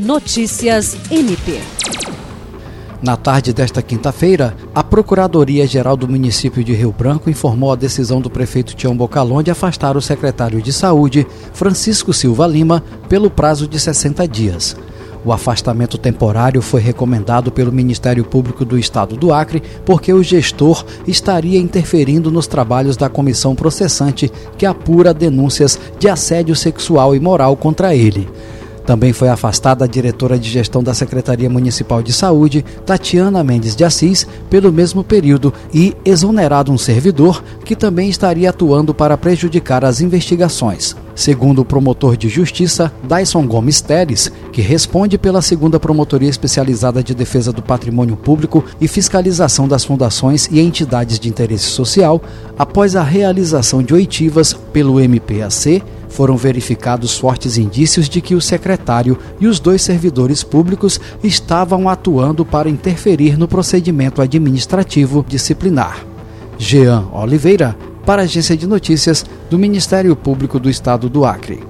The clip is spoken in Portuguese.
Notícias MP. Na tarde desta quinta-feira, a Procuradoria-Geral do município de Rio Branco informou a decisão do prefeito Tião Bocalon de afastar o secretário de Saúde, Francisco Silva Lima, pelo prazo de 60 dias. O afastamento temporário foi recomendado pelo Ministério Público do Estado do Acre porque o gestor estaria interferindo nos trabalhos da comissão processante que apura denúncias de assédio sexual e moral contra ele. Também foi afastada a diretora de gestão da Secretaria Municipal de Saúde, Tatiana Mendes de Assis, pelo mesmo período e exonerado um servidor que também estaria atuando para prejudicar as investigações. Segundo o promotor de justiça, Dyson Gomes Teres, que responde pela segunda Promotoria Especializada de Defesa do Patrimônio Público e Fiscalização das Fundações e Entidades de Interesse Social, após a realização de oitivas pelo MPAC, foram verificados fortes indícios de que o secretário e os dois servidores públicos estavam atuando para interferir no procedimento administrativo disciplinar. Jean Oliveira, para a Agência de Notícias do Ministério Público do Estado do Acre.